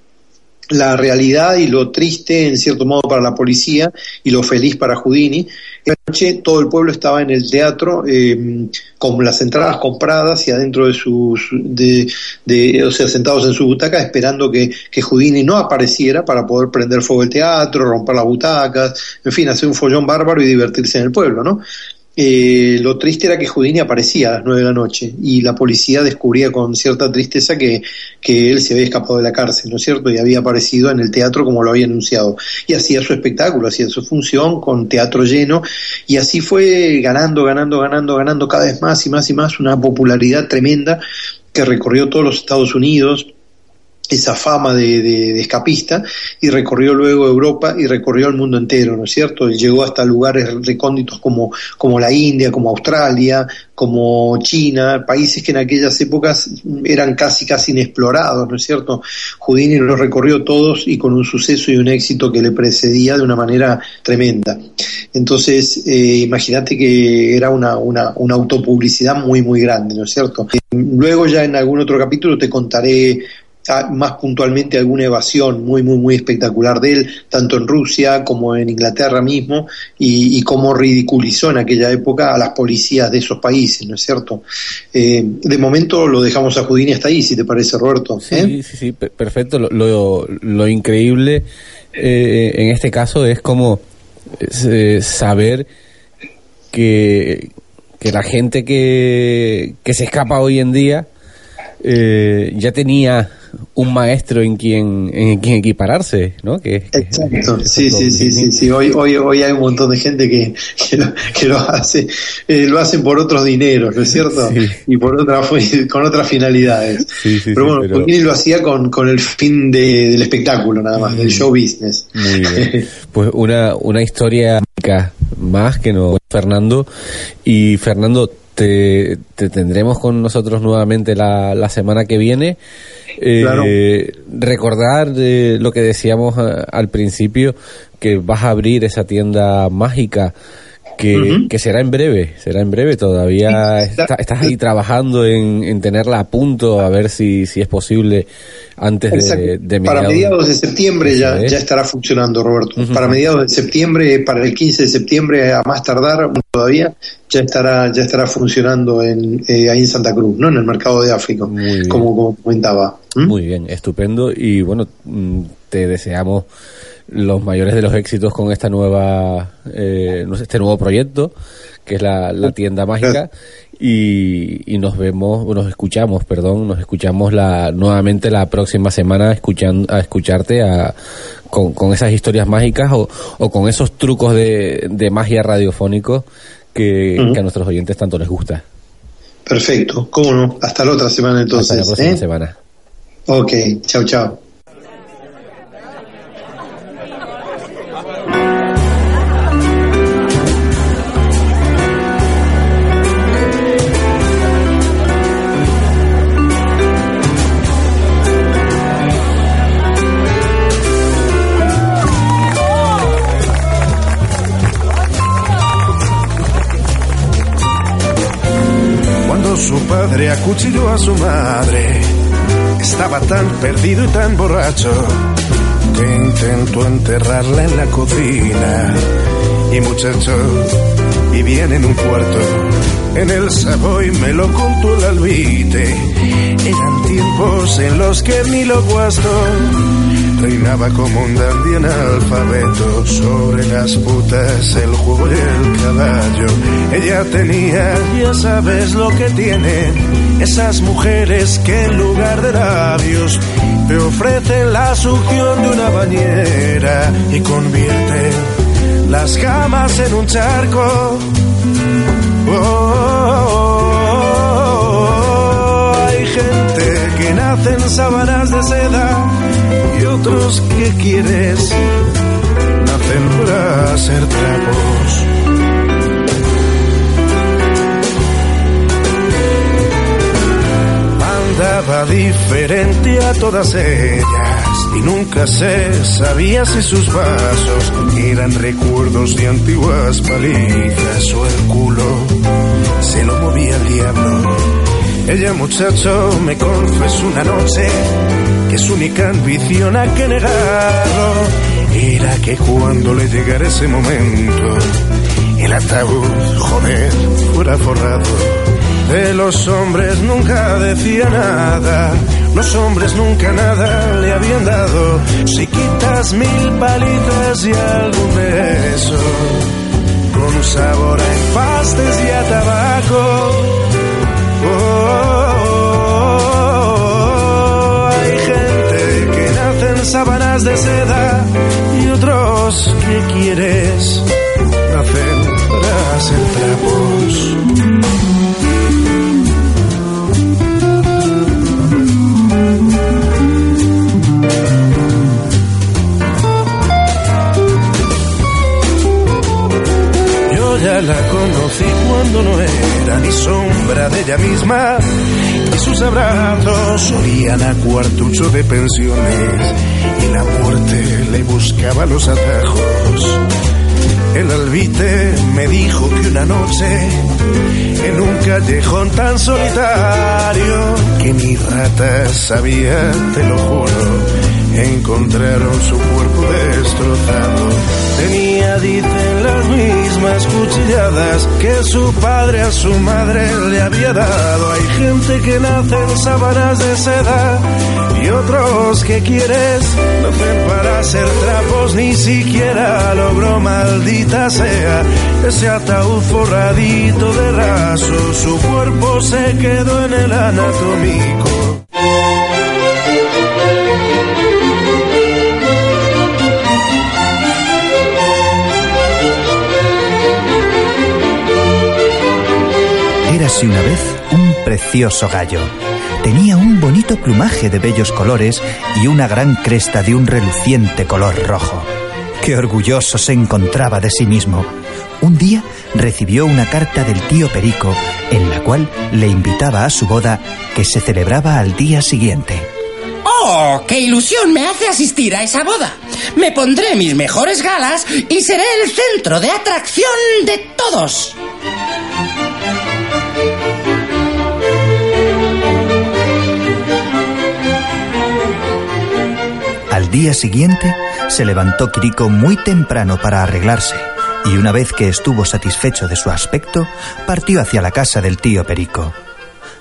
la realidad y lo triste en cierto modo para la policía y lo feliz para Houdini. Esa noche todo el pueblo estaba en el teatro eh, con las entradas compradas y adentro de sus, de, de, o sea, sentados en su butaca esperando que, que Houdini no apareciera para poder prender fuego el teatro, romper las butacas, en fin, hacer un follón bárbaro y divertirse en el pueblo, ¿no? Eh, lo triste era que Houdini aparecía a las nueve de la noche y la policía descubría con cierta tristeza que, que, él se había escapado de la cárcel, ¿no es cierto? Y había aparecido en el teatro como lo había anunciado. Y hacía su espectáculo, hacía su función con teatro lleno y así fue ganando, ganando, ganando, ganando cada vez más y más y más una popularidad tremenda que recorrió todos los Estados Unidos, esa fama de, escapista y recorrió luego Europa y recorrió el mundo entero, ¿no es cierto? Llegó hasta lugares recónditos como, como la India, como Australia, como China, países que en aquellas épocas eran casi casi inexplorados, ¿no es cierto? Houdini los recorrió todos y con un suceso y un éxito que le precedía de una manera tremenda. Entonces, eh, imagínate que era una, una, una autopublicidad muy, muy grande, ¿no es cierto? Luego ya en algún otro capítulo te contaré más puntualmente alguna evasión muy, muy, muy espectacular de él, tanto en Rusia como en Inglaterra mismo, y, y cómo ridiculizó en aquella época a las policías de esos países, ¿no es cierto? Eh, de momento lo dejamos a Houdini hasta ahí, si te parece, Roberto. Sí, ¿eh? sí, sí, perfecto. Lo, lo, increíble eh, en este caso es como saber que, que la gente que, que se escapa hoy en día ya tenía un maestro en quien, en quien equipararse, ¿no? Que, que- Exacto, que sí, sí, sí, sí. Hoy, hoy, hoy hay un montón de gente que, que, lo, que lo hace, eh, lo hacen por otros dineros, ¿no es cierto? Sí. Y por otra, con otras finalidades. Sí, pero bueno, pero- Puccini lo hacía con, con el fin de- del espectáculo nada más, del show business. Muy bien. Pues una, una historia más que no Fernando. Y Fernando, te, te tendremos con nosotros nuevamente la, la semana que viene. Eh, Claro. Recordar eh, lo que decíamos eh, al principio, que vas a abrir esa tienda mágica. Que, será en breve, será en breve. Todavía Sí, está- está- estás ahí trabajando en, en tenerla a punto, a ver si, si es posible antes de, para mediados de septiembre ya, ya estará funcionando, Roberto. Para mediados de septiembre, para el 15 de septiembre, a más tardar todavía, ya estará ya estará funcionando en, eh, ahí en Santa Cruz, ¿no? En el mercado de África, como comentaba. ¿Mm? Muy bien, estupendo. Y bueno, mm, te deseamos los mayores de los éxitos con esta nueva, eh, este nuevo proyecto, que es la, la tienda mágica. Y, y nos vemos, nos escuchamos, perdón, nos escuchamos la, nuevamente la próxima semana escuchando, a escucharte a, con, con esas historias mágicas o, o con esos trucos de, de magia radiofónicos que, a nuestros oyentes tanto les gusta. Perfecto, cómo no. Hasta la otra semana entonces. Hasta la próxima ¿eh? semana. Ok, chao, chao. Padre acuchilló a su madre, estaba tan perdido y tan borracho que intentó enterrarla en la cocina. Y muchacho, vivía en un cuarto, en el Savoy me lo contó el albite. Eran tiempos en los que Milo Guasto reinaba como un dandy analfabeto sobre las putas, el juego y el caballo. Ella tenía, ya sabes lo que tiene, esas mujeres que en lugar de labios te ofrecen la succión de una bañera y convierten las camas en un charco. Oh, oh, oh, oh. Hay gente que nace en sábanas de seda otros que quieres nacen para ser trapos. Andaba diferente a todas ellas y nunca se sabía si sus vasos eran recuerdos de antiguas palizas o el culo se lo movía el diablo. Ella muchacho me confesó una noche que su única ambición a que negarlo era que cuando le llegara ese momento el ataúd, joder, fuera forrado. De los hombres nunca decía nada, los hombres nunca nada le habían dado. Si quitas mil palitas y algún beso, con sabor a empastes y a tabaco. Oh, oh, sábanas de seda y otros que quieres nacen para ser trapos. Yo ya la conocí cuando no era ni sombra de ella misma sus abrazos olían a cuartucho de pensiones y la muerte le buscaba los atajos. El albite me dijo que una noche en un callejón tan solitario que ni ratas sabía, te lo juro, encontraron su cuerpo destrozado. Tenía, dicen, las mismas cuchilladas que su padre a su madre le había dado. Hay gente que nace en sábanas de seda y otros que quieres nacen para ser trapos, ni siquiera logró, maldita sea, ese ataúd forradito de raso. Su cuerpo se quedó en el anatómico. Érase una vez un precioso gallo. Tenía un bonito plumaje de bellos colores y una gran cresta de un reluciente color rojo. Qué orgulloso se encontraba de sí mismo. Un día recibió una carta del tío Perico en la cual le invitaba a su boda que se celebraba al día siguiente. ¡Oh, qué ilusión me hace asistir a esa boda! Me pondré mis mejores galas y seré el centro de atracción de todos. Día siguiente se levantó Quirico muy temprano para arreglarse y una vez que estuvo satisfecho de su aspecto, partió hacia la casa del tío Perico.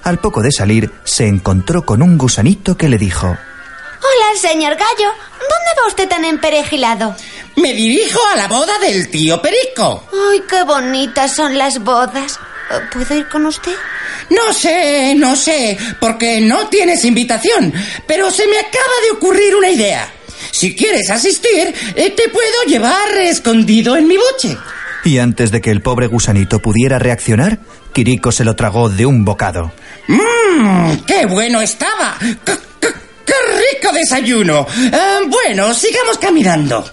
Al poco de salir, se encontró con un gusanito que le dijo Hola, señor Gallo. ¿Dónde va usted tan emperejilado? Me dirijo a la boda del tío Perico. Ay, qué bonitas son las bodas. ¿Puedo ir con usted? No sé, no sé, porque no tienes invitación, pero se me acaba de ocurrir una idea. Si quieres asistir, eh, te puedo llevar escondido en mi boche. Y antes de que el pobre gusanito pudiera reaccionar, Quirico se lo tragó de un bocado. ¡Mmm! ¡Qué bueno estaba! ¡Qué, qué- qué rico desayuno! Ah, bueno, sigamos caminando.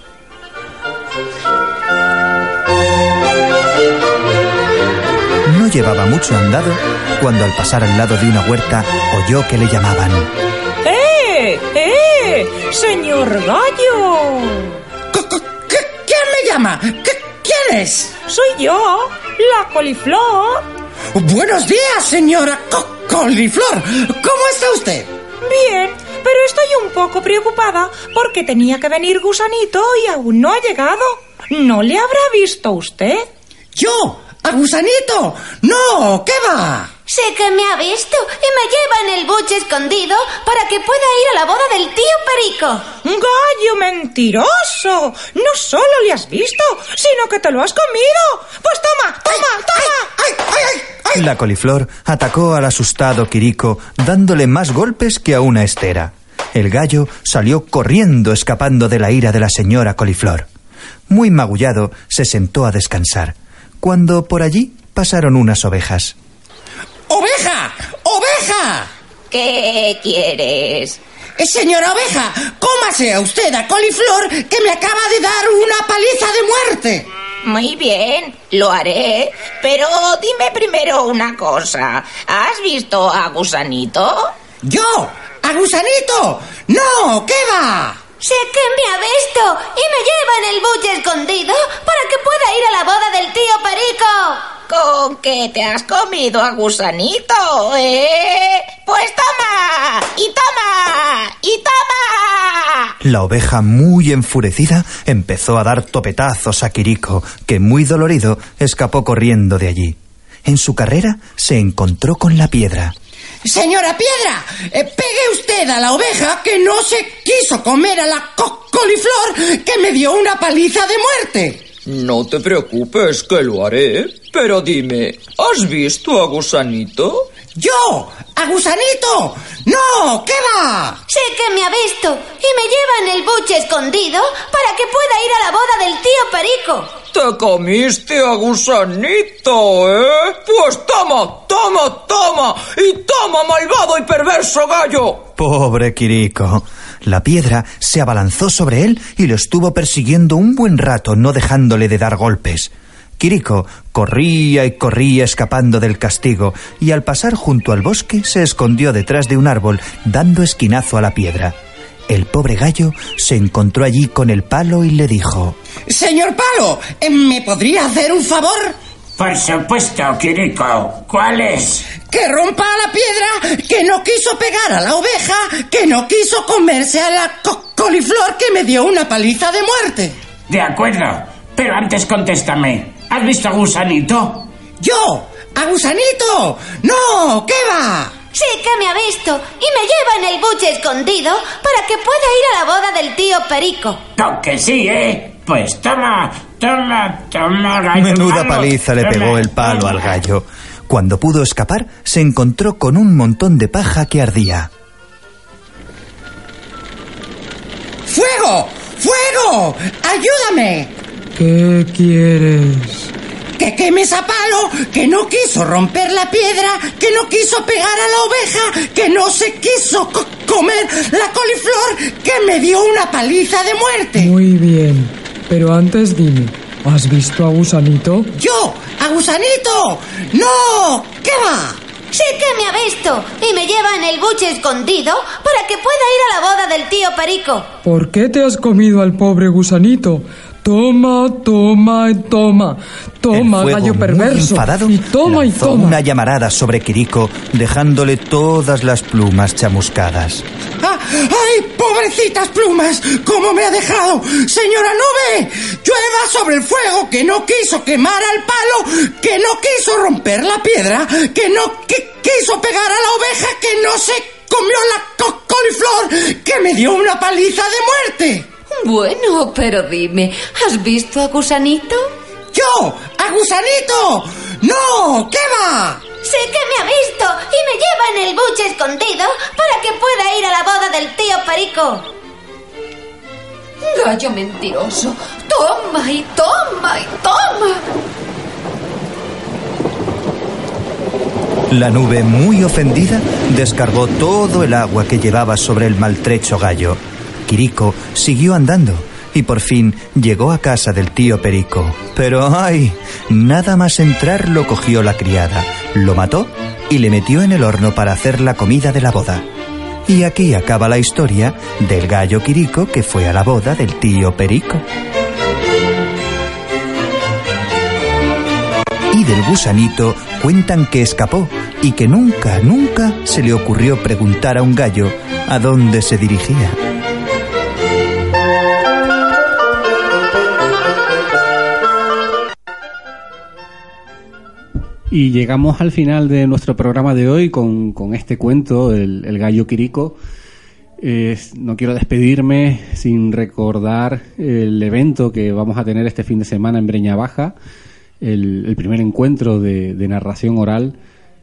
No llevaba mucho andado cuando al pasar al lado de una huerta oyó que le llamaban. ¡Eh! ¡Eh! ¡Señor Gallo! ¿Quién me llama? ¿Quién es? Soy yo, la coliflor. Buenos días, señora Co- Coliflor. ¿Cómo está usted? Bien, pero estoy un poco preocupada porque tenía que venir Gusanito y aún no ha llegado. ¿No le habrá visto usted? ¿Yo? ¿A Gusanito? No, ¿qué va? Sé que me ha visto y me lleva en el buche escondido para que pueda ir a la boda del tío Perico. ¡Gallo mentiroso! No solo le has visto, sino que te lo has comido. Pues toma, toma, toma. La coliflor atacó al asustado Quirico dándole más golpes que a una estera. El gallo salió corriendo escapando de la ira de la señora coliflor. Muy magullado se sentó a descansar, cuando por allí pasaron unas ovejas. ¡Oveja! ¡Oveja! ¿Qué quieres? Eh, Señora oveja, cómase a usted a Coliflor que me acaba de dar una paliza de muerte. Muy bien, lo haré. Pero dime primero una cosa. ¿Has visto a Gusanito? ¿Yo? ¿A Gusanito? No, ¿qué va? Sé que me ha visto y me lleva en el buche escondido para que pueda ir a la boda del tío Perico. ¿Con qué te has comido a Gusanito, eh? Pues toma, y toma, y toma. La oveja, muy enfurecida, empezó a dar topetazos a Quirico, que muy dolorido escapó corriendo de allí. En su carrera se encontró con la piedra. Señora Piedra, eh, pegue usted a la oveja que no se quiso comer a la co- coliflor que me dio una paliza de muerte. No te preocupes, que lo haré. Pero dime, ¿has visto a Gusanito? ¿Yo? ¿A Gusanito? No, ¿qué va? Sé que me ha visto y me lleva en el buche escondido para que pueda ir a la boda del tío Perico. Te comiste a Gusanito, ¿eh? Pues toma, toma, toma. Y toma, malvado y perverso gallo. Pobre Quirico. La piedra se abalanzó sobre él y lo estuvo persiguiendo un buen rato, no dejándole de dar golpes. Quirico corría y corría escapando del castigo y al pasar junto al bosque se escondió detrás de un árbol dando esquinazo a la piedra. El pobre gallo se encontró allí con el palo y le dijo Señor Palo, ¿me podría hacer un favor? Por supuesto, Kiriko. ¿Cuál es? Que rompa la piedra, que no quiso pegar a la oveja, que no quiso comerse a la co- coliflor que me dio una paliza de muerte. De acuerdo, pero antes contéstame. ¿Has visto a Gusanito? ¿Yo? ¿A Gusanito? No, ¿qué va? Sí que me ha visto y me lleva en el buche escondido para que pueda ir a la boda del tío Perico. No, que sí, ¿eh? Pues toma, toma, toma, gallo Menuda malo, paliza le toma, pegó el palo toma. al gallo. Cuando pudo escapar, se encontró con un montón de paja que ardía. ¡Fuego! ¡Fuego! ¡Ayúdame! ¿Qué quieres? Que que quemes a palo, que no quiso romper la piedra, que no quiso pegar a la oveja, que no se quiso co- comer la coliflor, que me dio una paliza de muerte. Muy bien, pero antes dime, ¿has visto a Gusanito? ¿Yo? ¿A Gusanito? ¡No! ¿Qué va? Sí que me ha visto y me lleva en el buche escondido para que pueda ir a la boda del tío Perico. ¿Por qué te has comido al pobre Gusanito? Toma, toma y toma. Toma, Fuego, gallo muy perverso. enfadado, y toma y toma. una llamarada sobre Kiriko, dejándole todas las plumas chamuscadas. Ah, ¡Ay, pobrecitas plumas! ¿Cómo me ha dejado? ¡Señora Nube! Llueva sobre el fuego que no quiso quemar al palo, que no quiso romper la piedra, que no qui- quiso pegar a la oveja, que no se comió la co- coliflor, que me dio una paliza de muerte. Bueno, pero dime, ¿has visto a Gusanito? ¡Yo! ¡A Gusanito! ¡No! ¿Qué va? Sí que me ha visto y me lleva en el buche escondido para que pueda ir a la boda del tío Perico. Gallo mentiroso. Toma y toma y toma. La nube, muy ofendida, descargó todo el agua que llevaba sobre el maltrecho gallo. Kiriko siguió andando y por fin llegó a casa del tío Perico. Pero ¡ay! Nada más entrar lo cogió la criada, lo mató y le metió en el horno para hacer la comida de la boda. Y aquí acaba la historia del gallo Kiriko que fue a la boda del tío Perico. Y del gusanito cuentan que escapó y que nunca, nunca se le ocurrió preguntar a un gallo a dónde se dirigía. Y llegamos al final de nuestro programa de hoy con, con este cuento, el, gallo Quirico. No quiero despedirme sin recordar el evento que vamos a tener este fin de semana en Breña Baja, el, primer encuentro de, narración oral.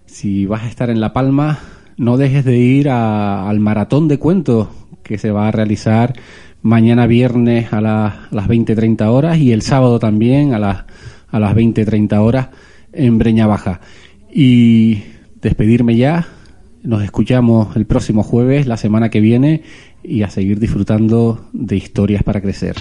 Si vas a estar en La Palma, no dejes de ir a- al maratón de cuentos que se va a realizar mañana viernes a, las- a las 20-30 horas y el sábado también a las, a las 20-30 horas en Breña Baja. Y despedirme ya. Nos escuchamos el próximo jueves, la semana que viene, y a seguir disfrutando de historias para crecer.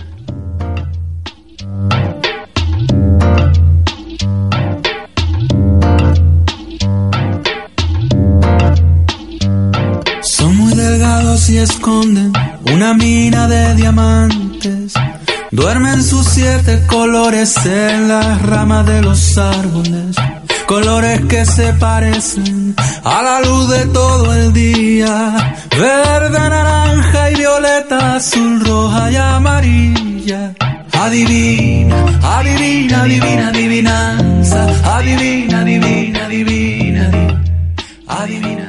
Son muy delgados y esconden una mina de diamantes. Duermen sus siete colores en las ramas de los árboles. Colores que se parecen a la luz de todo el día. Verde, naranja y violeta, azul, roja y amarilla. Adivina, adivina, adivina, adivinanza. Adivina, adivina, adivina, adivina. adivina.